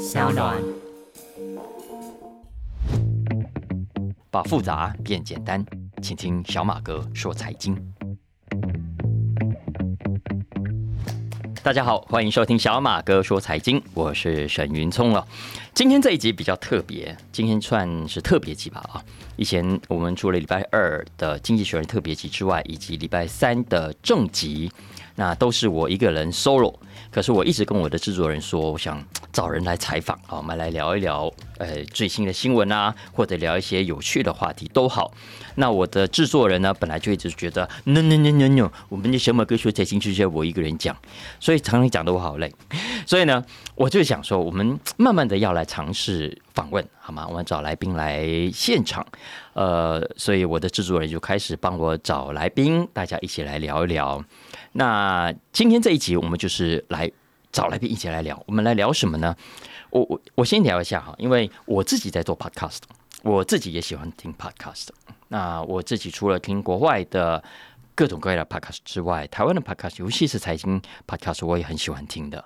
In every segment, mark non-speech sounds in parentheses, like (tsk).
小暖。把复杂变简单，请听小马哥说财经。大家好，欢迎收听小马哥说财经，我是沈云聪了。今天这一集比较特别，今天算是特别集吧啊！以前我们除了礼拜二的经济学人特别集之外，以及礼拜三的正集，那都是我一个人 solo。可是我一直跟我的制作人说，我想找人来采访啊，我们来聊一聊呃最新的新闻啊，或者聊一些有趣的话题都好。那我的制作人呢，本来就一直觉得 no no no no no，我们的小马哥说财经就是我一个人讲，所以常常讲的我好累。(laughs) 所以呢，我就想说，我们慢慢的要来尝试访问，好吗？我们找来宾来现场，呃，所以我的制作人就开始帮我找来宾，大家一起来聊一聊。那今天这一集，我们就是来找来宾一起来聊。我们来聊什么呢？我我我先聊一下哈，因为我自己在做 podcast，我自己也喜欢听 podcast。那我自己除了听国外的各种各样的 podcast 之外，台湾的 podcast，尤其是财经 podcast，我也很喜欢听的。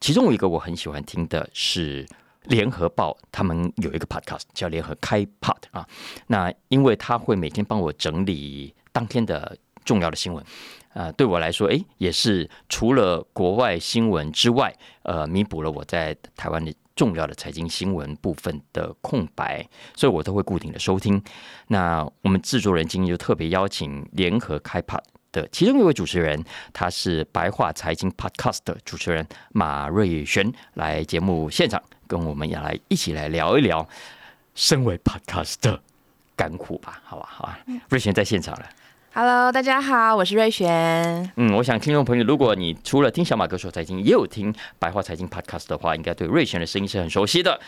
其中一个我很喜欢听的是联合报，他们有一个 podcast 叫联合开 pod 啊。那因为他会每天帮我整理当天的重要的新闻。呃，对我来说，哎，也是除了国外新闻之外，呃，弥补了我在台湾的重要的财经新闻部分的空白，所以我都会固定的收听。那我们制作人今天就特别邀请联合开 Pod 的其中一位主持人，他是白话财经 Podcast 的主持人马瑞璇，来节目现场跟我们也来一起来聊一聊身为 Podcast 的甘苦吧，好吧，好吧，瑞璇在现场了。Hello，大家好，我是瑞璇。嗯，我想听众朋友，如果你除了听小马哥说财经，也有听白话财经 Podcast 的话，应该对瑞璇的声音是很熟悉的。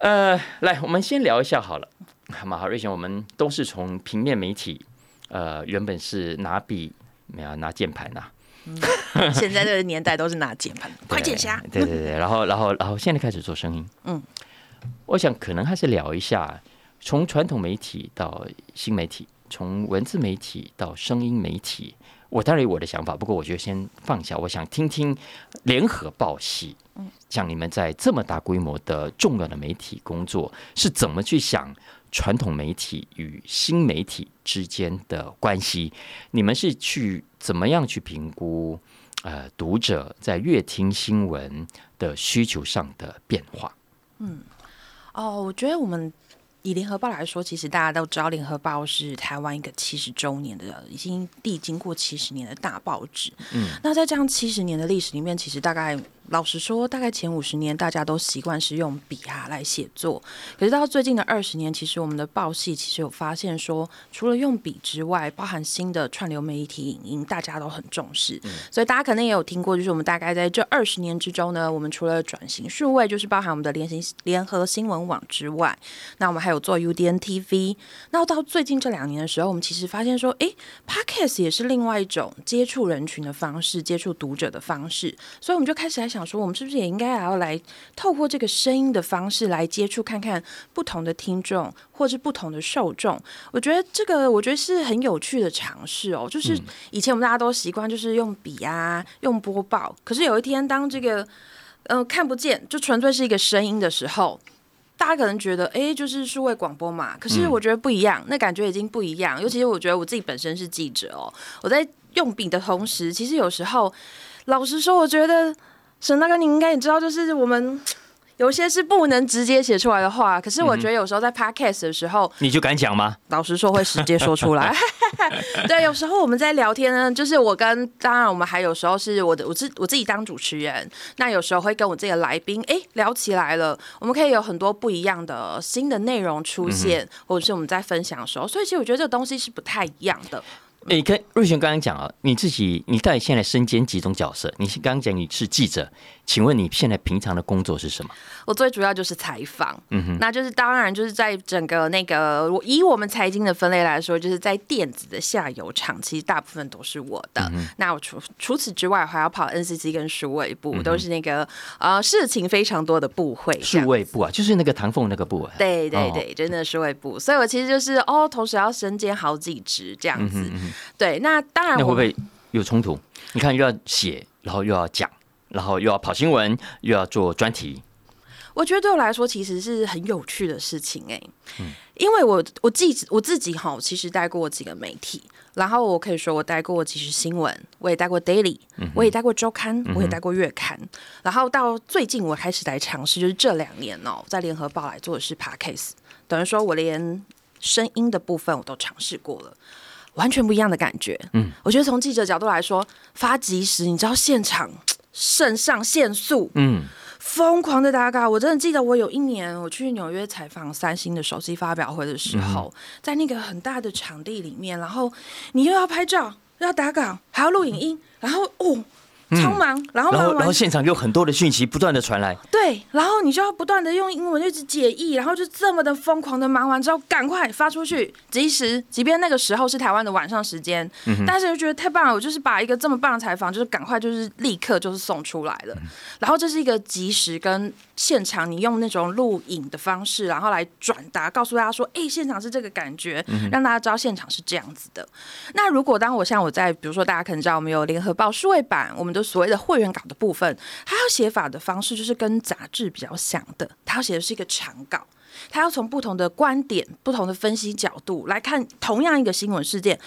呃，来，我们先聊一下好了，好吗？好，瑞璇，我们都是从平面媒体，呃，原本是拿笔没有拿键盘呐，现在这个年代都是拿键盘，(laughs) 快键侠。对对对，然后然后然后现在开始做声音，嗯，我想可能还是聊一下从传统媒体到新媒体。从文字媒体到声音媒体，我当然有我的想法，不过我觉得先放下。我想听听联合报系，像你们在这么大规模的重要的媒体工作，是怎么去想传统媒体与新媒体之间的关系？你们是去怎么样去评估呃读者在阅听新闻的需求上的变化？嗯，哦，我觉得我们。以联合报来说，其实大家都知道，联合报是台湾一个七十周年的，已经历经过七十年的大报纸。嗯，那在这样七十年的历史里面，其实大概。老实说，大概前五十年大家都习惯是用笔啊来写作，可是到最近的二十年，其实我们的报系其实有发现说，除了用笔之外，包含新的串流媒体影音，大家都很重视。所以大家可能也有听过，就是我们大概在这二十年之中呢，我们除了转型数位，就是包含我们的联行联合新闻网之外，那我们还有做 UDN TV。那到最近这两年的时候，我们其实发现说，哎，Podcast 也是另外一种接触人群的方式，接触读者的方式，所以我们就开始来想。说我们是不是也应该还要来透过这个声音的方式来接触看看不同的听众或是不同的受众？我觉得这个我觉得是很有趣的尝试哦。就是以前我们大家都习惯就是用笔啊用播报，可是有一天当这个呃看不见就纯粹是一个声音的时候，大家可能觉得哎就是数位广播嘛。可是我觉得不一样，那感觉已经不一样。尤其是我觉得我自己本身是记者哦，我在用笔的同时，其实有时候老实说，我觉得。沈大哥，你应该也知道，就是我们有些是不能直接写出来的话，可是我觉得有时候在 podcast 的时候，你就敢讲吗？老实说，会直接说出来。(laughs) 对，有时候我们在聊天呢，就是我跟当然我们还有时候是我的我自我自己当主持人，那有时候会跟我自己的来宾哎聊起来了，我们可以有很多不一样的新的内容出现，或者是我们在分享的时候，所以其实我觉得这个东西是不太一样的。你跟瑞璇刚刚讲啊，你自己你到底现在身兼几种角色？你刚刚讲你是记者，请问你现在平常的工作是什么？我最主要就是采访，嗯哼，那就是当然就是在整个那个以我们财经的分类来说，就是在电子的下游厂，其实大部分都是我的。那我除除此之外，还要跑 NCC 跟数位部，都是那个呃事情非常多的部会。数位部啊，就是那个唐凤那个部。啊对对对，真的是数位部，所以我其实就是哦，同时要身兼好几职这样子。对，那当然，那会不会有冲突？你看又要写，然后又要讲，然后又要跑新闻，又要做专题。我觉得对我来说其实是很有趣的事情哎，嗯因为我我自己我自己哈，其实带过几个媒体，然后我可以说我带过几时新闻，我也带过 daily，我也带过周刊，我也带过月刊，然后到最近我开始来尝试，就是这两年哦，在联合报来做的是 podcast，等于说我连声音的部分我都尝试过了。完全不一样的感觉。嗯，我觉得从记者角度来说，发即时，你知道现场肾上腺素，嗯，疯狂的打卡。我真的记得，我有一年我去纽约采访三星的手机发表会的时候，在那个很大的场地里面，然后你又要拍照，又要打稿，还要录影音，然后哦。超忙，然后然后然后现场有很多的讯息不断的传来，对，然后你就要不断的用英文一直解译，然后就这么的疯狂的忙完之后，赶快发出去，及时，即便那个时候是台湾的晚上时间，但是就觉得太棒了，我就是把一个这么棒的采访，就是赶快就是立刻就是送出来了，然后这是一个及时跟现场，你用那种录影的方式，然后来转达，告诉大家说，哎，现场是这个感觉，让大家知道现场是这样子的。那如果当我像我在，比如说大家可能知道我们有联合报数位版，我们都。所谓的会员稿的部分，他要写法的方式就是跟杂志比较像的，他要写的是一个长稿，他要从不同的观点、不同的分析角度来看同样一个新闻事件。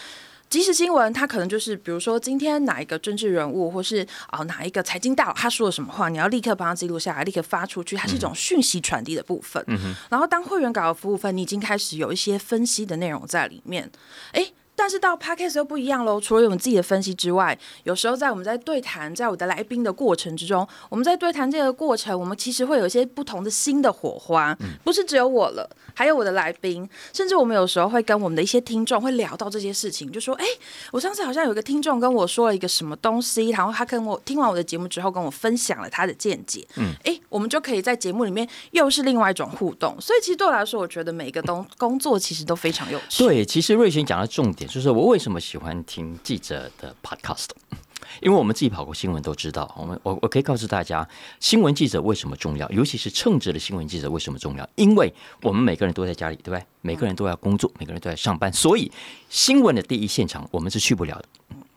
即时新闻，它可能就是比如说今天哪一个政治人物，或是啊哪一个财经大佬他说了什么话，你要立刻帮他记录下来，立刻发出去，它是一种讯息传递的部分。然后当会员稿的服务分，你已经开始有一些分析的内容在里面，哎。但是到 podcast 又不一样喽。除了我们自己的分析之外，有时候在我们在对谈，在我的来宾的过程之中，我们在对谈这个过程，我们其实会有一些不同的新的火花，不是只有我了，还有我的来宾，甚至我们有时候会跟我们的一些听众会聊到这些事情，就说：“哎，我上次好像有一个听众跟我说了一个什么东西，然后他跟我听完我的节目之后，跟我分享了他的见解。”嗯，哎，我们就可以在节目里面又是另外一种互动。所以其实对我来说，我觉得每个东工作其实都非常有趣。对，其实瑞璇讲的重点。就是我为什么喜欢听记者的 podcast，(laughs) 因为我们自己跑过新闻都知道。我们我我可以告诉大家，新闻记者为什么重要，尤其是称职的新闻记者为什么重要？因为我们每个人都在家里，对不对？每个人都要工作，每个人都在上班，所以新闻的第一现场我们是去不了的。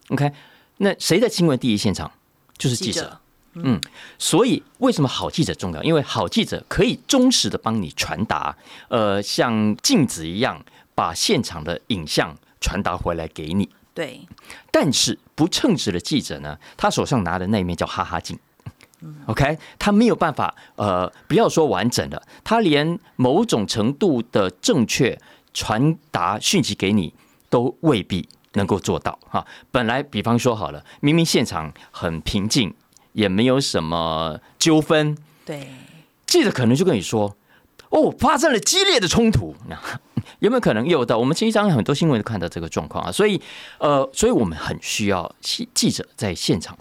OK，那谁在新闻第一现场？就是记者。嗯，所以为什么好记者重要？因为好记者可以忠实的帮你传达，呃，像镜子一样。把现场的影像传达回来给你。对，但是不称职的记者呢，他手上拿的那一面叫哈哈镜。OK，他没有办法，呃，不要说完整的，他连某种程度的正确传达讯息给你都未必能够做到。哈，本来比方说好了，明明现场很平静，也没有什么纠纷。对，记者可能就跟你说。哦，发生了激烈的冲突，(laughs) 有没有可能有的？我们经常很多新闻都看到这个状况啊，所以呃，所以我们很需要记记者在现场，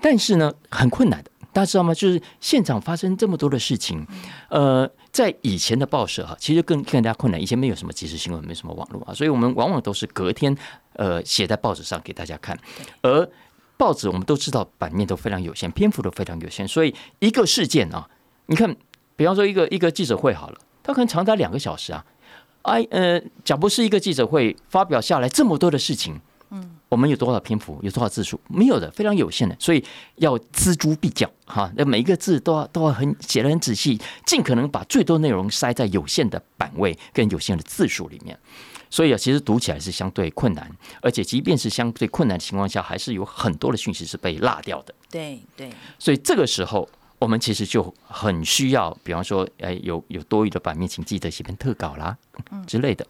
但是呢，很困难的，大家知道吗？就是现场发生这么多的事情，呃，在以前的报社哈，其实更更加困难，以前没有什么即时新闻，没什么网络啊，所以我们往往都是隔天呃写在报纸上给大家看，而报纸我们都知道版面都非常有限，篇幅都非常有限，所以一个事件啊，你看。比方说，一个一个记者会好了，他可能长达两个小时啊。哎，呃，假不是一个记者会发表下来这么多的事情，嗯，我们有多少篇幅，有多少字数？没有的，非常有限的，所以要锱铢必较哈。那每一个字都要都要很写的很仔细，尽可能把最多内容塞在有限的版位跟有限的字数里面。所以啊，其实读起来是相对困难，而且即便是相对困难的情况下，还是有很多的讯息是被落掉的。对对，所以这个时候。我们其实就很需要，比方说，哎，有有多余的版面，请记得写篇特稿啦，之类的。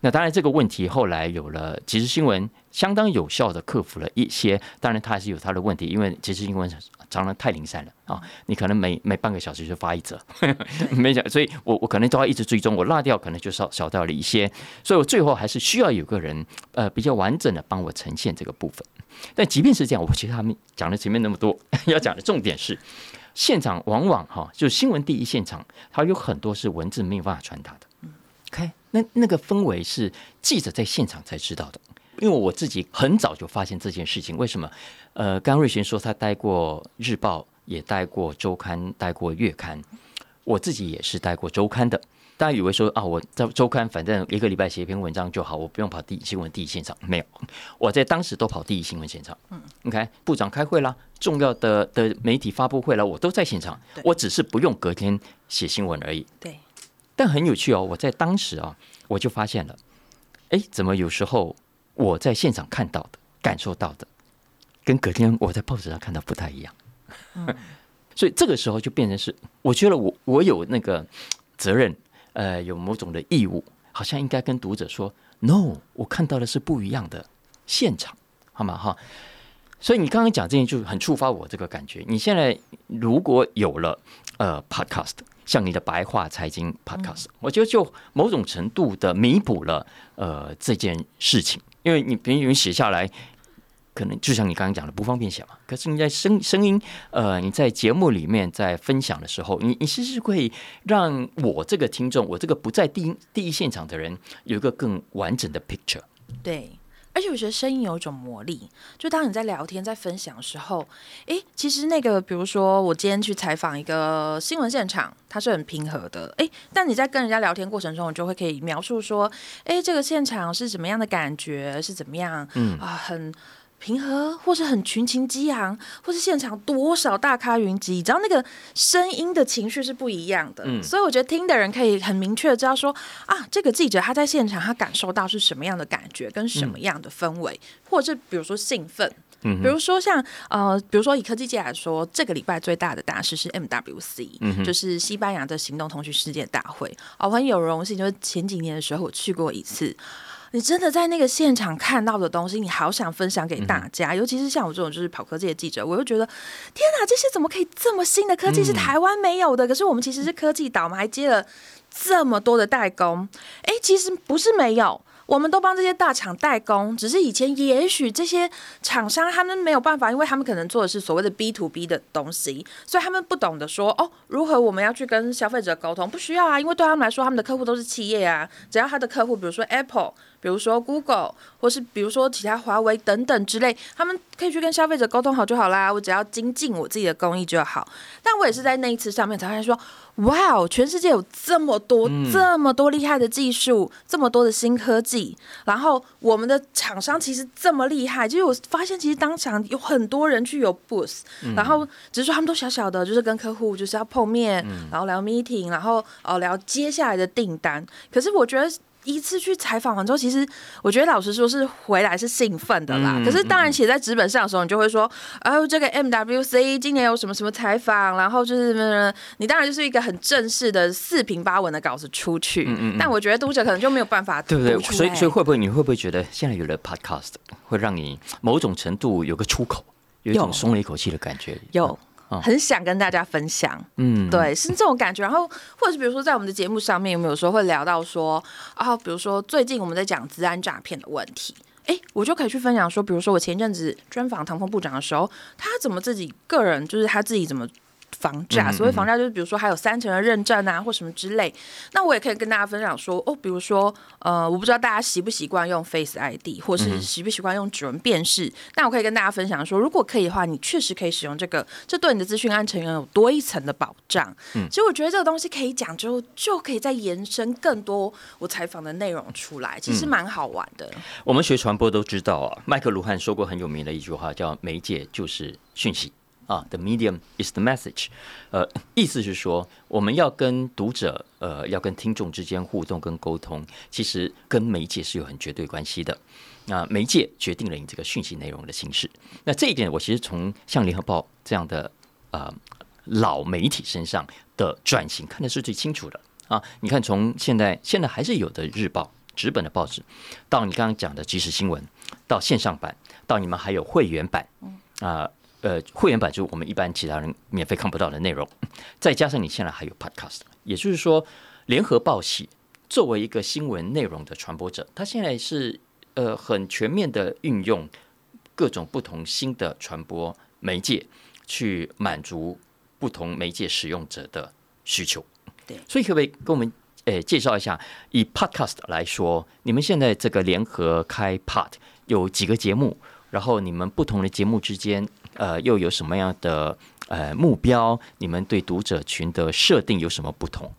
那当然，这个问题后来有了即时新闻，相当有效的克服了一些。当然，它还是有它的问题，因为即时新闻常常太零散了啊。你可能每每半个小时就发一则，(laughs) 没讲，所以我我可能都要一直追踪，我落掉可能就少少掉了一些。所以我最后还是需要有个人，呃，比较完整的帮我呈现这个部分。但即便是这样，我其实他们讲了前面那么多，(laughs) 要讲的重点是。现场往往哈，就新闻第一现场，它有很多是文字没有办法传达的。OK，那那个氛围是记者在现场才知道的。因为我自己很早就发现这件事情，为什么？呃，刚瑞贤说他待过日报，也待过周刊，待过月刊，我自己也是待过周刊的。大家以为说啊，我在周刊，反正一个礼拜写一篇文章就好，我不用跑第一新闻第一现场。没有，我在当时都跑第一新闻现场。嗯，OK，部长开会啦，重要的的媒体发布会了，我都在现场。我只是不用隔天写新闻而已。对，但很有趣哦，我在当时啊，我就发现了，哎，怎么有时候我在现场看到的、感受到的，跟隔天我在报纸上看到不太一样。嗯，(laughs) 所以这个时候就变成是，我觉得我我有那个责任，呃，有某种的义务，好像应该跟读者说，no，我看到的是不一样的现场，好吗？哈。所以你刚刚讲这些就很触发我这个感觉。你现在如果有了呃 podcast，像你的白话财经 podcast，我觉得就某种程度的弥补了呃这件事情，因为你别人写下来，可能就像你刚刚讲的不方便写嘛。可是你在声声音呃你在节目里面在分享的时候，你你是不是会让我这个听众，我这个不在第一第一现场的人有一个更完整的 picture？对。而且我觉得声音有一种魔力，就当你在聊天、在分享的时候，诶，其实那个，比如说我今天去采访一个新闻现场，它是很平和的，诶，但你在跟人家聊天过程中，你就会可以描述说，诶，这个现场是怎么样的感觉，是怎么样，嗯啊，很。平和，或是很群情激昂，或是现场多少大咖云集，只要那个声音的情绪是不一样的，嗯。所以我觉得听的人可以很明确的知道说啊，这个记者他在现场他感受到是什么样的感觉，跟什么样的氛围，或者是比如说兴奋，嗯，比如说像呃，比如说以科技界来说，这个礼拜最大的大事是 MWC，嗯就是西班牙的行动通讯世界大会，我很有荣幸，就是前几年的时候我去过一次。你真的在那个现场看到的东西，你好想分享给大家，尤其是像我这种就是跑科技的记者，我又觉得天哪，这些怎么可以这么新的科技是台湾没有的？可是我们其实是科技岛，嘛还接了这么多的代工。哎，其实不是没有。我们都帮这些大厂代工，只是以前也许这些厂商他们没有办法，因为他们可能做的是所谓的 B to B 的东西，所以他们不懂得说哦，如何我们要去跟消费者沟通，不需要啊，因为对他们来说，他们的客户都是企业啊，只要他的客户，比如说 Apple，比如说 Google，或是比如说其他华为等等之类，他们可以去跟消费者沟通好就好啦，我只要精进我自己的工艺就好。但我也是在那一次上面才发现说。哇哦！全世界有这么多、这么多厉害的技术，这么多的新科技，然后我们的厂商其实这么厉害。就是我发现，其实当场有很多人去有 booth，然后只是说他们都小小的，就是跟客户就是要碰面，然后聊 meeting，然后哦聊接下来的订单。可是我觉得。一次去采访完之后，其实我觉得老实说是回来是兴奋的啦。可是当然写在纸本上的时候，你就会说，哎呦，这个 MWC 今年有什么什么采访，然后就是你当然就是一个很正式的四平八稳的稿子出去。嗯嗯。但我觉得读者可能就没有办法，对不对？所以所以会不会你会不会觉得现在有了 Podcast 会让你某种程度有个出口，有一种松了一口气的感觉？有。很想跟大家分享，嗯，对，是这种感觉。然后，或者是比如说，在我们的节目上面，有没有时候会聊到说，啊，比如说最近我们在讲治安诈骗的问题，哎，我就可以去分享说，比如说我前阵子专访唐峰部长的时候，他怎么自己个人，就是他自己怎么。房价，所谓房价就是比如说还有三层的认证啊，或什么之类。那我也可以跟大家分享说，哦，比如说，呃，我不知道大家习不习惯用 Face ID，或是习不习惯用指纹辨识。那我可以跟大家分享说，如果可以的话，你确实可以使用这个，这对你的资讯安全有多一层的保障。嗯，其实我觉得这个东西可以讲之后，就可以再延伸更多我采访的内容出来，其实蛮好玩的。我们学传播都知道啊，麦克卢汉说过很有名的一句话，叫“媒介就是讯息”。啊，the medium is the message，呃，意思是说，我们要跟读者，呃，要跟听众之间互动跟沟通，其实跟媒介是有很绝对关系的。那媒介决定了你这个讯息内容的形式。那这一点，我其实从像联合报这样的呃老媒体身上的转型看的是最清楚的啊。你看，从现在现在还是有的日报纸本的报纸，到你刚刚讲的即时新闻，到线上版，到你们还有会员版，啊。呃，会员版就是我们一般其他人免费看不到的内容，(laughs) 再加上你现在还有 Podcast，也就是说，联合报系作为一个新闻内容的传播者，他现在是呃很全面的运用各种不同新的传播媒介，去满足不同媒介使用者的需求。对，所以可不可以跟我们呃介绍一下，以 Podcast 来说，你们现在这个联合开 Pod 有几个节目？然后你们不同的节目之间。呃，又有什么样的呃目标？你们对读者群的设定有什么不同？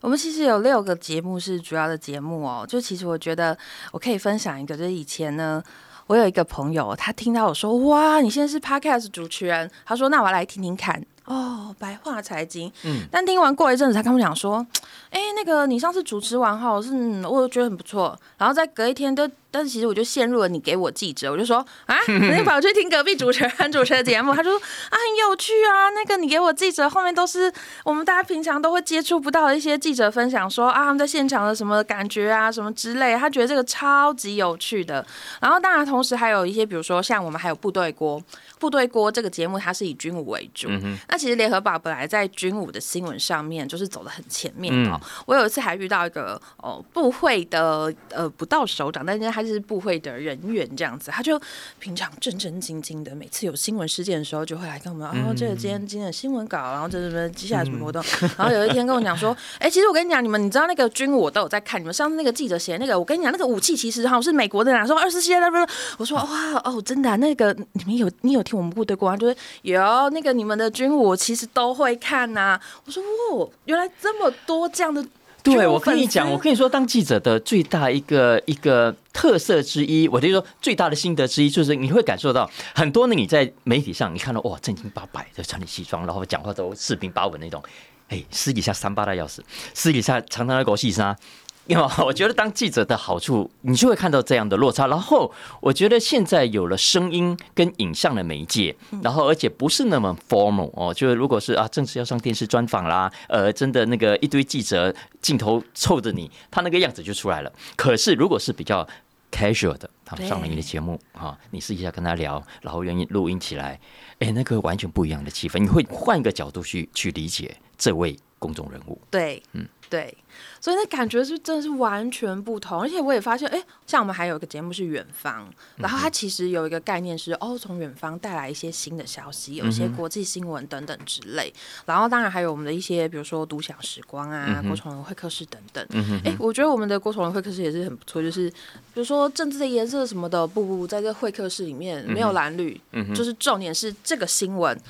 我们其实有六个节目是主要的节目哦。就其实我觉得我可以分享一个，就是以前呢，我有一个朋友，他听到我说：“哇，你现在是 podcast 主持人。”他说：“那我来听听看。”哦，白话财经。嗯。但听完过一阵子，他跟我讲说：“哎，那个你上次主持完后，是我觉得很不错。”然后再隔一天都。但是其实我就陷入了你给我记者，我就说啊，你跑去听隔壁主持人主持的节目，他说啊很有趣啊，那个你给我记者后面都是我们大家平常都会接触不到的一些记者分享，说啊他们在现场的什么感觉啊什么之类，他觉得这个超级有趣的。然后当然同时还有一些，比如说像我们还有部队锅，部队锅这个节目它是以军武为主，嗯那其实联合报本来在军武的新闻上面就是走的很前面哦。我有一次还遇到一个哦部会的呃不到首长，但是他。是部会的人员这样子，他就平常正正经经的，每次有新闻事件的时候，就会来跟我们，哦，这个今天今天的新闻稿，然后这什么接下来什么活动，然后有一天跟我讲说，哎，其实我跟你讲，你们你知道那个军武我都有在看，你们上次那个记者写那个，我跟你讲，那个武器其实哈是美国的，说二十七那边，我说哇哦，真的，那个你们有你有听我们部队过吗？就是有那个你们的军我其实都会看呐，我说哦，原来这么多这样的。对，我跟你讲，我跟你说，当记者的最大一个一个特色之一，我就说最大的心得之一，就是你会感受到很多呢。你在媒体上，你看到哇，正经八百的穿着西装，然后讲话都四平八稳那种，哎，私底下三八大钥匙，私底下常常在狗戏沙。(laughs) 因为我觉得当记者的好处，你就会看到这样的落差。然后我觉得现在有了声音跟影像的媒介，然后而且不是那么 formal 哦，就是如果是啊，正式要上电视专访啦，呃，真的那个一堆记者镜头凑着你，他那个样子就出来了。可是如果是比较 casual 的，他上了你的节目啊，你试一下跟他聊，然后愿意录音起来，哎，那个完全不一样的气氛，你会换一个角度去去理解这位公众人物。对，嗯，对。所以那感觉是真的是完全不同，而且我也发现，哎，像我们还有一个节目是远方，然后它其实有一个概念是，哦，从远方带来一些新的消息，有一些国际新闻等等之类。然后当然还有我们的一些，比如说独享时光啊，郭崇仁会客室等等。哎，我觉得我们的郭崇仁会客室也是很不错，就是比如说政治的颜色什么的，不不，在这会客室里面没有蓝绿，就是重点是这个新闻，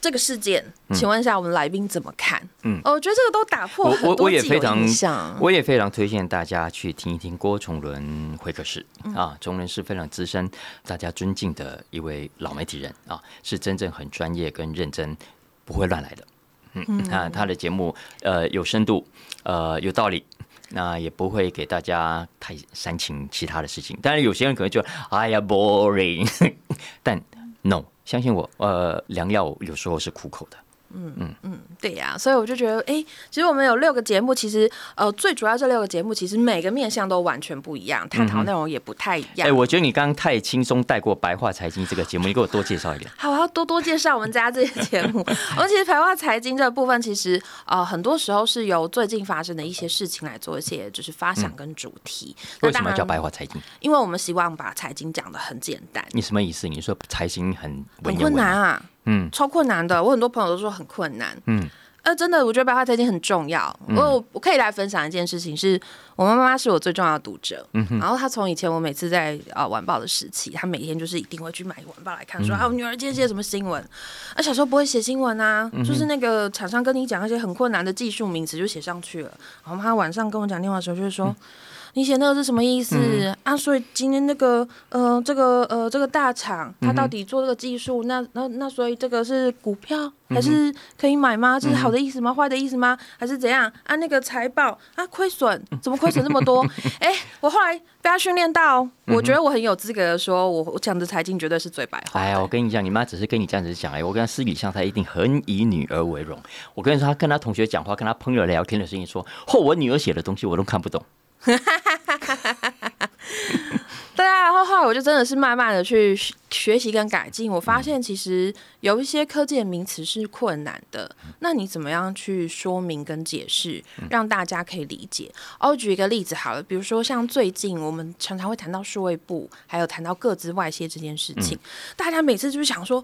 这个事件。请问一下，我们来宾怎么看？嗯，我觉得这个都打破很多既有印象。我也非常推荐大家去听一听郭崇伦会客室啊，崇伦是非常资深、大家尊敬的一位老媒体人啊，是真正很专业跟认真，不会乱来的。嗯，那他的节目呃有深度，呃有道理，那也不会给大家太煽情其他的事情。当然有些人可能就哎呀 boring，(laughs) 但 no，相信我，呃，良药有时候是苦口的。嗯嗯嗯，对呀，所以我就觉得，哎，其实我们有六个节目，其实呃，最主要这六个节目，其实每个面向都完全不一样，探讨内容也不太一样。哎，我觉得你刚刚太轻松带过白话财经这个节目，你给我多介绍一点。(laughs) 好，我要多多介绍我们家这些节目。而其实白话财经这部分，其实呃，很多时候是由最近发生的一些事情来做一些就是发想跟主题。为什么叫白话财经？因为我们希望把财经讲的很简单。你什么意思？你说财经很很困难啊？嗯，超困难的，我很多朋友都说很困难。嗯，呃，真的，我觉得白话财经很重要。我我可以来分享一件事情，是我妈妈是我最重要的读者。嗯然后她从以前我每次在啊晚报的时期，她每天就是一定会去买晚报来看，说啊我女儿今天写什么新闻。啊，小时候不会写新闻啊，就是那个厂商跟你讲一些很困难的技术名词就写上去了。然后她晚上跟我讲电话的时候，就是说。你写那个是什么意思啊？所以今天那个呃，这个呃，这个大厂它到底做这个技术，那那那所以这个是股票还是可以买吗？这是好的意思吗？坏的意思吗？还是怎样？啊，那个财报啊，亏损怎么亏损这么多？(laughs) 哎，我后来被他训练到，我觉得我很有资格的说，我我讲的财经绝对是最白话。哎呀，我跟你讲，你妈只是跟你这样子讲哎，我跟她私底下她一定很以女儿为荣。我跟你说，她跟她同学讲话，跟她朋友聊天的声音说，嚯，我女儿写的东西我都看不懂。哈哈哈哈哈哈！对啊，然后后来我就真的是慢慢的去学习跟改进。我发现其实有一些科技的名词是困难的，那你怎么样去说明跟解释，让大家可以理解？哦，举一个例子好了，比如说像最近我们常常会谈到数位部，还有谈到各自外泄这件事情，大家每次就是想说，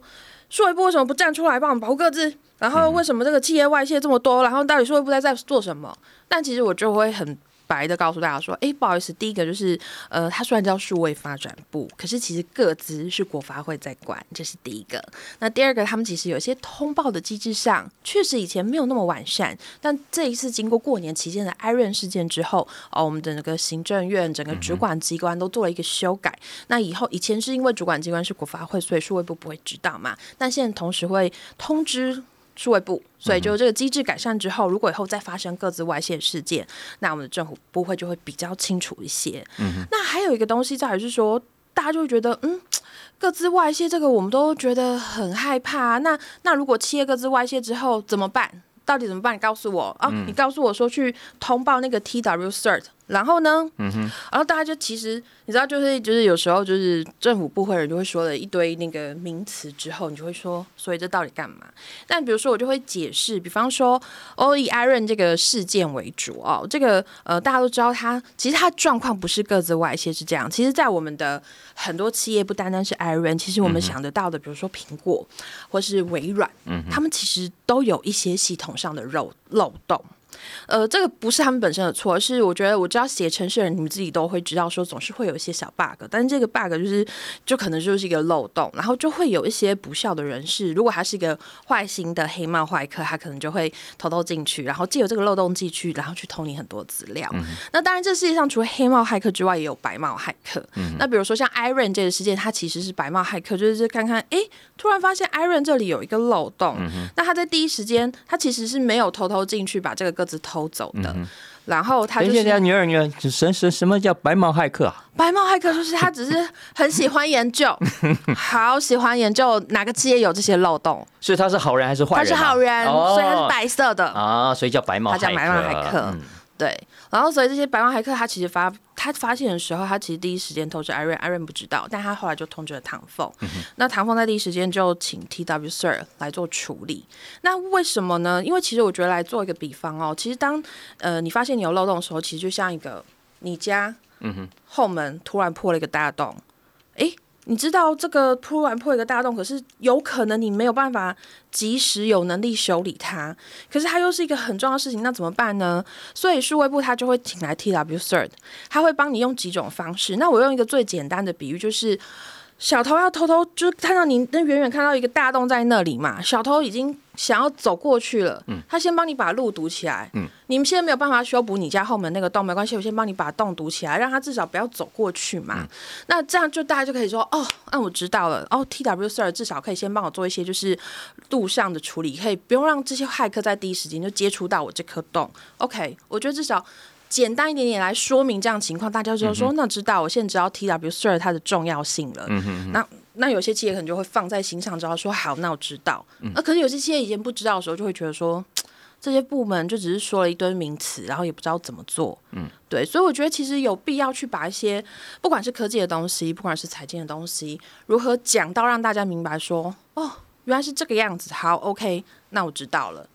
数位部为什么不站出来帮我们保护各自？然后为什么这个企业外泄这么多？然后到底数位部在在做什么？但其实我就会很。白的告诉大家说，哎，不好意思，第一个就是，呃，它虽然叫数位发展部，可是其实各自是国发会在管，这是第一个。那第二个，他们其实有些通报的机制上，确实以前没有那么完善，但这一次经过过年期间的艾润事件之后，哦，我们的那个行政院整个主管机关都做了一个修改。那以后以前是因为主管机关是国发会，所以数位部不会知道嘛，但现在同时会通知。数位部，所以就这个机制改善之后，如果以后再发生各自外泄事件，那我们的政府部会就会比较清楚一些。嗯，那还有一个东西在于是说，大家就会觉得，嗯，各自外泄这个我们都觉得很害怕。那那如果企业各自外泄之后怎么办？到底怎么办？你告诉我啊！你告诉我说去通报那个 T W Cert。然后呢？嗯哼。然后大家就其实你知道，就是就是有时候就是政府部会人就会说了一堆那个名词之后，你就会说，所以这到底干嘛？但比如说我就会解释，比方说，哦，以 Aaron 这个事件为主哦，这个呃大家都知道，他其实他状况不是各自外泄是这样。其实，在我们的很多企业，不单单是 Aaron，其实我们想得到的，比如说苹果或是微软，嗯，他们其实都有一些系统上的漏漏洞。呃，这个不是他们本身的错，是我觉得我知道写程序的人，你们自己都会知道，说总是会有一些小 bug，但是这个 bug 就是，就可能就是一个漏洞，然后就会有一些不孝的人士，如果他是一个坏心的黑帽坏客，他可能就会偷偷进去，然后借由这个漏洞进去，然后去偷你很多资料。那当然，这世界上除了黑帽骇客之外，也有白帽骇客。那比如说像 Iron 这个事件，他其实是白帽骇客，就是看看，哎，突然发现 Iron 这里有一个漏洞，那他在第一时间，他其实是没有偷偷进去把这个鸽子。偷走的，然后他就是。女儿女儿，什什什么叫白毛骇客啊？白毛骇客就是他只是很喜欢研究，(laughs) 好喜欢研究哪个企业有这些漏洞。所以他是好人还是坏人？他是好人，所以他是白色的啊，所以叫白毛。他叫白毛骇客。对，然后所以这些白帽骇客，他其实发他发现的时候，他其实第一时间通知艾瑞，艾瑞不知道，但他后来就通知了唐凤。那唐凤在第一时间就请 T W Sir 来做处理。那为什么呢？因为其实我觉得来做一个比方哦，其实当呃你发现你有漏洞的时候，其实就像一个你家嗯哼后门突然破了一个大洞，哎。你知道这个突然破一个大洞，可是有可能你没有办法及时有能力修理它，可是它又是一个很重要的事情，那怎么办呢？所以数位部它就会请来 T W Third，它会帮你用几种方式。那我用一个最简单的比喻就是。小偷要偷偷，就是看到你那远远看到一个大洞在那里嘛，小偷已经想要走过去了。嗯，他先帮你把路堵起来。嗯，你们现在没有办法修补你家后门那个洞，没关系，我先帮你把洞堵起来，让他至少不要走过去嘛。那这样就大家就可以说，哦，那我知道了。哦，T W Sir 至少可以先帮我做一些就是路上的处理，可以不用让这些骇客在第一时间就接触到我这颗洞。OK，我觉得至少。简单一点点来说明这样情况，大家就说那知道，我现在知道 T W Sir 它的重要性了嗯哼。那那有些企业可能就会放在心上，知道说好，那我知道。那可是有些企业以前不知道的时候，就会觉得说 (tsk) 这些部门就只是说了一堆名词，然后也不知道怎么做。嗯，对，所以我觉得其实有必要去把一些不管是科技的东西，不管是财经的东西，如何讲到让大家明白说哦，原来是这个样子。好，OK，那我知道了。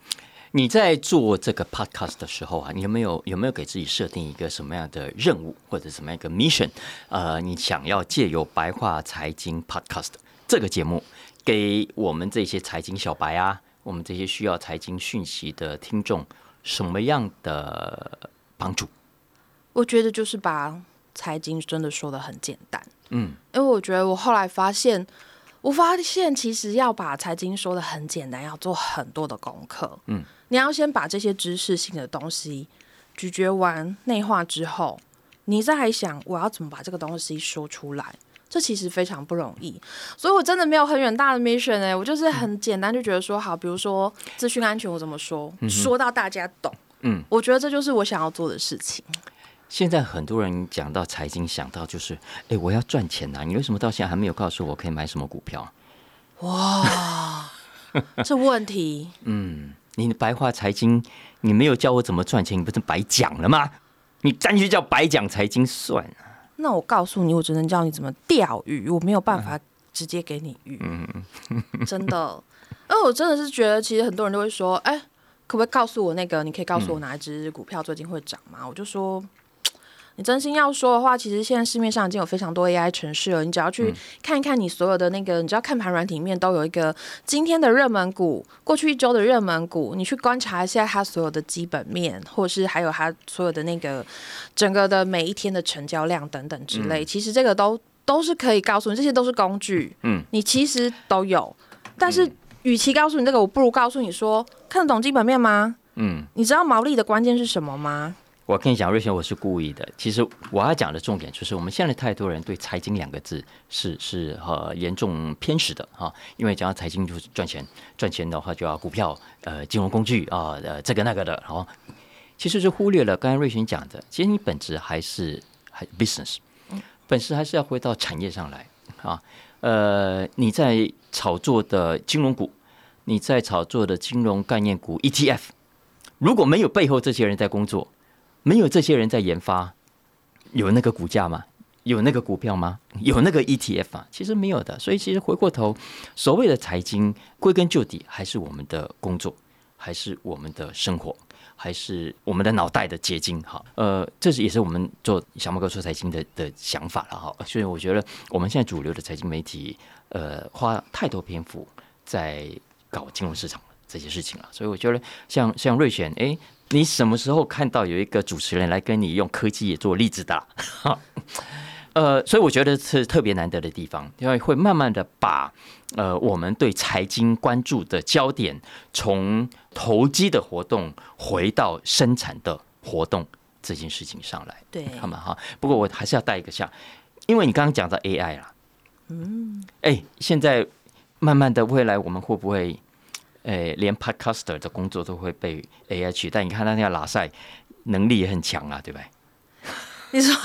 你在做这个 podcast 的时候啊，你有没有有没有给自己设定一个什么样的任务或者什么样一个 mission？呃，你想要借由白话财经 podcast 这个节目，给我们这些财经小白啊，我们这些需要财经讯息的听众，什么样的帮助？我觉得就是把财经真的说的很简单，嗯，因为我觉得我后来发现。我发现其实要把财经说的很简单，要做很多的功课。嗯，你要先把这些知识性的东西咀嚼完、内化之后，你再想我要怎么把这个东西说出来，这其实非常不容易。所以我真的没有很远大的 mission 哎，我就是很简单就觉得说好，比如说资讯安全，我怎么说，说到大家懂。嗯，我觉得这就是我想要做的事情。现在很多人讲到财经，想到就是，哎，我要赚钱呐！你为什么到现在还没有告诉我可以买什么股票？哇，(laughs) 这问题。嗯，你的白话财经，你没有教我怎么赚钱，你不是白讲了吗？你干脆叫白讲财经算了。那我告诉你，我只能教你怎么钓鱼，我没有办法直接给你鱼。嗯嗯，真的。那我真的是觉得，其实很多人都会说，哎，可不可以告诉我那个？你可以告诉我哪一只股票最近会涨吗？我就说。你真心要说的话，其实现在市面上已经有非常多 AI 城市了。你只要去看一看你所有的那个，你知道看盘软体里面都有一个今天的热门股，过去一周的热门股，你去观察一下它所有的基本面，或者是还有它所有的那个整个的每一天的成交量等等之类。其实这个都都是可以告诉你，这些都是工具。嗯，你其实都有，但是与其告诉你这个，我不如告诉你说，看得懂基本面吗？嗯，你知道毛利的关键是什么吗？我跟你讲，瑞轩，我是故意的。其实我要讲的重点就是，我们现在太多人对财经两个字是是呃严重偏食的哈。因为讲到财经就是赚钱，赚钱的话就要股票、呃金融工具啊、呃这个那个的。然后其实是忽略了刚才瑞轩讲的，其实你本质还是还 business，本质还是要回到产业上来啊。呃，你在炒作的金融股，你在炒作的金融概念股 ETF。如果没有背后这些人在工作，没有这些人在研发，有那个股价吗？有那个股票吗？有那个 ETF 吗？其实没有的。所以其实回过头，所谓的财经，归根究底还是我们的工作，还是我们的生活，还是我们的脑袋的结晶。哈，呃，这是也是我们做小马哥说财经的的想法了哈。所以我觉得我们现在主流的财经媒体，呃，花太多篇幅在搞金融市场。这些事情了，所以我觉得像像瑞选，哎，你什么时候看到有一个主持人来跟你用科技也做例子的？(laughs) 呃，所以我觉得是特别难得的地方，因为会慢慢的把呃我们对财经关注的焦点从投机的活动回到生产的活动这件事情上来。对，好嘛？哈，不过我还是要带一个下，因为你刚刚讲到 AI 啦，嗯，哎，现在慢慢的未来我们会不会？诶，连 Podcaster 的工作都会被 AI 取代。你看他那个拉塞能力也很强啊，对不对？(laughs) 你说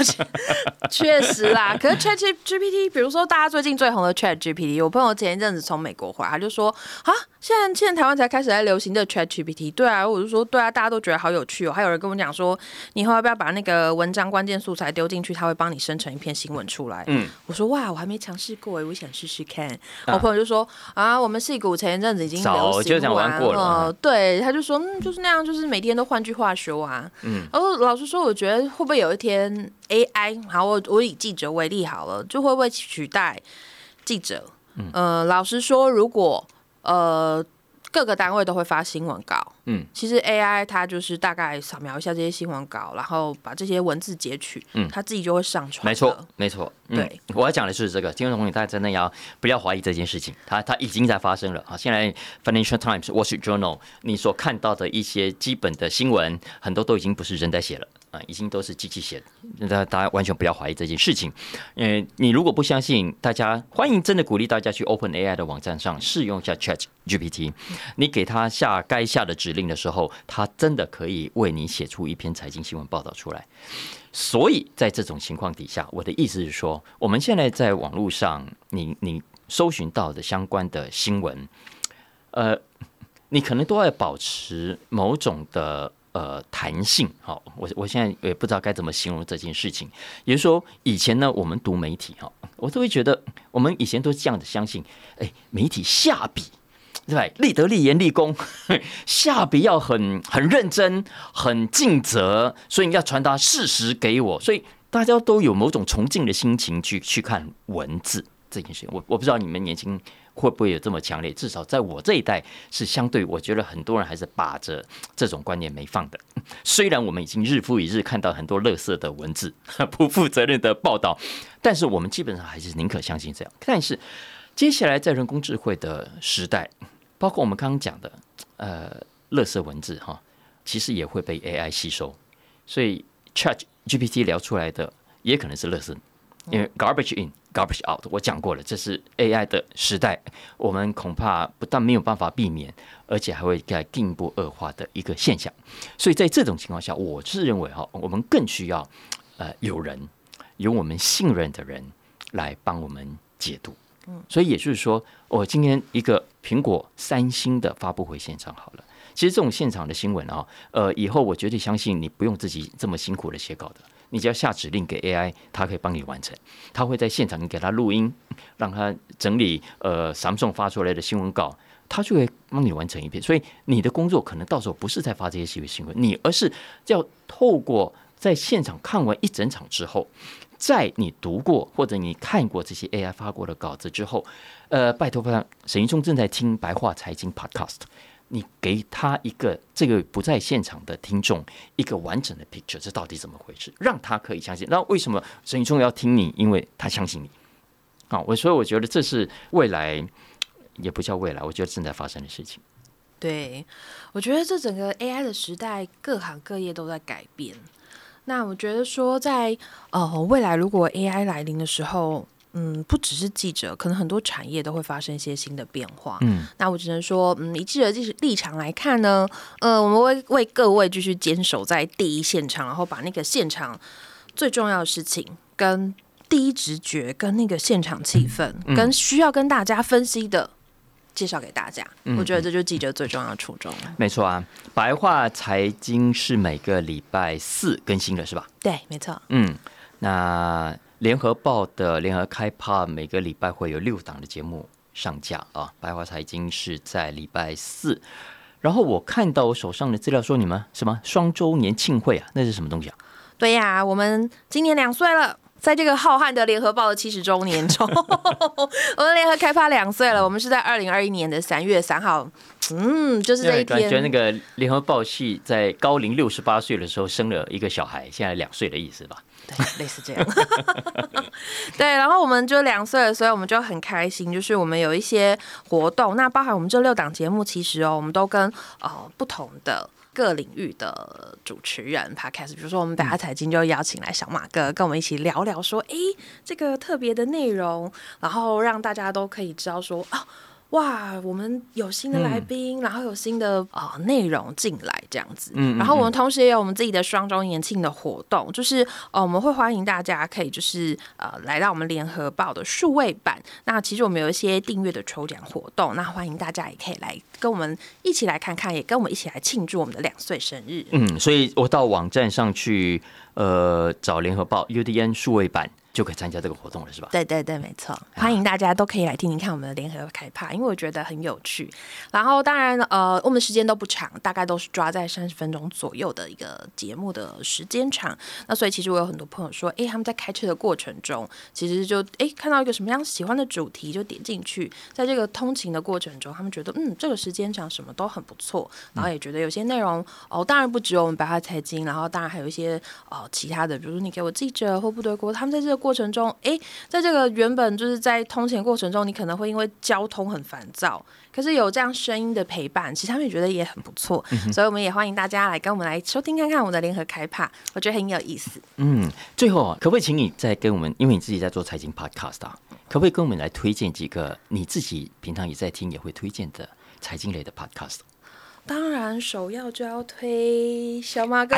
确实啦，可是 Chat GPT，比如说大家最近最红的 Chat GPT，我朋友前一阵子从美国回来，他就说啊，现在现在台湾才开始在流行的 Chat GPT。对啊，我就说对啊，大家都觉得好有趣哦。还有人跟我讲说，你以后要不要把那个文章关键素材丢进去，他会帮你生成一篇新闻出来。嗯，我说哇，我还没尝试过哎，我想试试看。我朋友就说啊，我们戏骨前一阵子已经流行完了，对，他就说嗯，就是那样，就是每天都换句话说啊。嗯，然后老实说，我觉得会不会有一天？AI 好，我我以记者为例好了，就会不会取代记者？嗯，呃，老实说，如果呃。各个单位都会发新闻稿，嗯，其实 AI 它就是大概扫描一下这些新闻稿，然后把这些文字截取，嗯，它自己就会上传。没错，没错，对，我要讲的是这个金融同理，大家真的要不要怀疑这件事情？它它已经在发生了啊！现在 Financial Times、Wall Street Journal，你所看到的一些基本的新闻，很多都已经不是人在写了已经都是机器写的。大大家完全不要怀疑这件事情。嗯，你如果不相信，大家欢迎真的鼓励大家去 Open AI 的网站上试用一下 Chat GPT。你给他下该下的指令的时候，他真的可以为你写出一篇财经新闻报道出来。所以在这种情况底下，我的意思是说，我们现在在网络上，你你搜寻到的相关的新闻，呃，你可能都要保持某种的呃弹性。好，我我现在也不知道该怎么形容这件事情。也就是说，以前呢，我们读媒体哈，我都会觉得，我们以前都这样的相信，哎，媒体下笔。对，立德、立言、立功，(laughs) 下笔要很很认真、很尽责，所以你要传达事实给我，所以大家都有某种崇敬的心情去去看文字这件事情。我我不知道你们年轻会不会有这么强烈，至少在我这一代是相对，我觉得很多人还是把着这种观念没放的。(laughs) 虽然我们已经日复一日看到很多垃圾的文字、(laughs) 不负责任的报道，但是我们基本上还是宁可相信这样。但是接下来在人工智慧的时代。包括我们刚刚讲的，呃，垃圾文字哈，其实也会被 AI 吸收，所以 Chat GPT 聊出来的也可能是垃圾，因为 garbage in garbage out，我讲过了，这是 AI 的时代，我们恐怕不但没有办法避免，而且还会在进一步恶化的一个现象。所以在这种情况下，我是认为哈，我们更需要呃有人，有我们信任的人来帮我们解读。嗯所以也就是说，我今天一个苹果、三星的发布会现场好了。其实这种现场的新闻啊，呃，以后我绝对相信你不用自己这么辛苦的写稿的，你只要下指令给 AI，它可以帮你完成。它会在现场你给它录音，让它整理呃 Samsung 发出来的新闻稿，它就会帮你完成一篇。所以你的工作可能到时候不是在发这些新闻，你而是要透过在现场看完一整场之后，在你读过或者你看过这些 AI 发过的稿子之后，呃，拜托拜托，沈一松正在听白话财经 Podcast，你给他一个这个不在现场的听众一个完整的 picture，这到底怎么回事？让他可以相信。那为什么沈一中要听你？因为他相信你。啊，我所以我觉得这是未来，也不叫未来，我觉得正在发生的事情。对，我觉得这整个 AI 的时代，各行各业都在改变。那我觉得说，在呃未来，如果 AI 来临的时候，嗯，不只是记者，可能很多产业都会发生一些新的变化。嗯，那我只能说，嗯，以记者立立场来看呢，呃，我们会为各位继续坚守在第一现场，然后把那个现场最重要的事情跟第一直觉、跟那个现场气氛、跟需要跟大家分析的。介绍给大家，我觉得这就是记者最重要的初衷。没错啊，白话财经是每个礼拜四更新的，是吧？对，没错。嗯，那联合报的联合开趴每个礼拜会有六档的节目上架啊。白话财经是在礼拜四，然后我看到我手上的资料说你们什么双周年庆会啊？那是什么东西啊？对呀，我们今年两岁了。在这个浩瀚的联合报的七十周年中，(laughs) 我们联合开发两岁了。我们是在二零二一年的三月三号，嗯，就是这一天。感觉那个联合报系在高龄六十八岁的时候生了一个小孩，现在两岁的意思吧？对，类似这样。(laughs) 对，然后我们就两岁了，所以我们就很开心，就是我们有一些活动。那包含我们这六档节目，其实哦，我们都跟呃不同的。各领域的主持人 podcast，比如说我们北海财经就邀请来小马哥跟我们一起聊聊，说，哎，这个特别的内容，然后让大家都可以知道说，啊。哇，我们有新的来宾，然后有新的啊内容进来这样子，嗯，然后我们同时也有我们自己的双周年庆的活动，就是呃我们会欢迎大家可以就是呃来到我们联合报的数位版，那其实我们有一些订阅的抽奖活动，那欢迎大家也可以来跟我们一起来看看，也跟我们一起来庆祝我们的两岁生日。嗯，所以我到网站上去呃找联合报 UDN 数位版。就可以参加这个活动了，是吧？对对对，没错，欢迎大家都可以来听听看我们的联合开趴，因为我觉得很有趣。然后当然，呃，我们时间都不长，大概都是抓在三十分钟左右的一个节目的时间长。那所以其实我有很多朋友说，哎，他们在开车的过程中，其实就哎看到一个什么样喜欢的主题，就点进去，在这个通勤的过程中，他们觉得嗯这个时间长什么都很不错，然后也觉得有些内容哦，当然不只有我们白话财经，然后当然还有一些呃其他的，比如说你给我记者或部队锅，他们在这个。过程中，哎，在这个原本就是在通勤过程中，你可能会因为交通很烦躁，可是有这样声音的陪伴，其实他们也觉得也很不错，所以我们也欢迎大家来跟我们来收听看看我们的联合开趴，我觉得很有意思。嗯，最后啊，可不可以请你再跟我们，因为你自己在做财经 podcast 啊，可不可以跟我们来推荐几个你自己平常也在听也会推荐的财经类的 podcast？当然，首要就要推小马哥，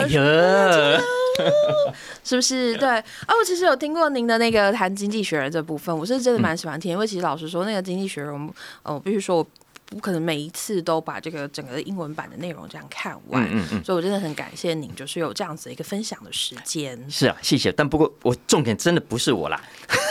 是不是？对哦，我其实有听过您的那个谈经济学人这部分，我是真的蛮喜欢听，因为其实老实说，那个经济学人，呃，我必须说我。不可能每一次都把这个整个英文版的内容这样看完，嗯嗯所以我真的很感谢您，就是有这样子一个分享的时间。是啊，谢谢。但不过我重点真的不是我啦，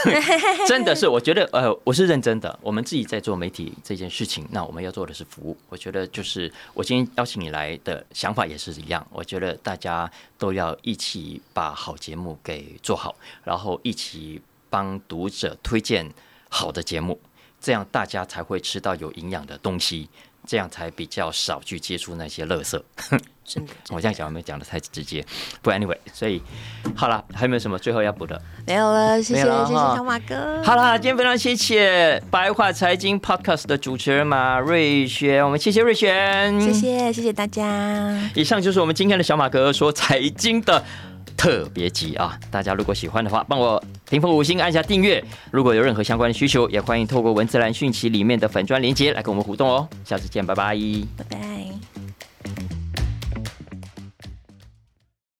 (laughs) 真的是我觉得呃，我是认真的。我们自己在做媒体这件事情，那我们要做的是服务。我觉得就是我今天邀请你来的想法也是一样。我觉得大家都要一起把好节目给做好，然后一起帮读者推荐好的节目。这样大家才会吃到有营养的东西，这样才比较少去接触那些垃圾。真的，(laughs) 我这样讲有没有讲的太直接？不，anyway，所以好了，还有没有什么最后要补的？没有了，谢谢谢谢小马哥。好了，今天非常谢谢白话财经 podcast 的主持人马瑞轩，我们谢谢瑞轩，谢谢谢谢大家。以上就是我们今天的小马哥说财经的。特别急啊！大家如果喜欢的话，帮我评分五星，按下订阅。如果有任何相关的需求，也欢迎透过文字栏讯息里面的粉砖连接来跟我们互动哦。下次见，拜拜，拜拜。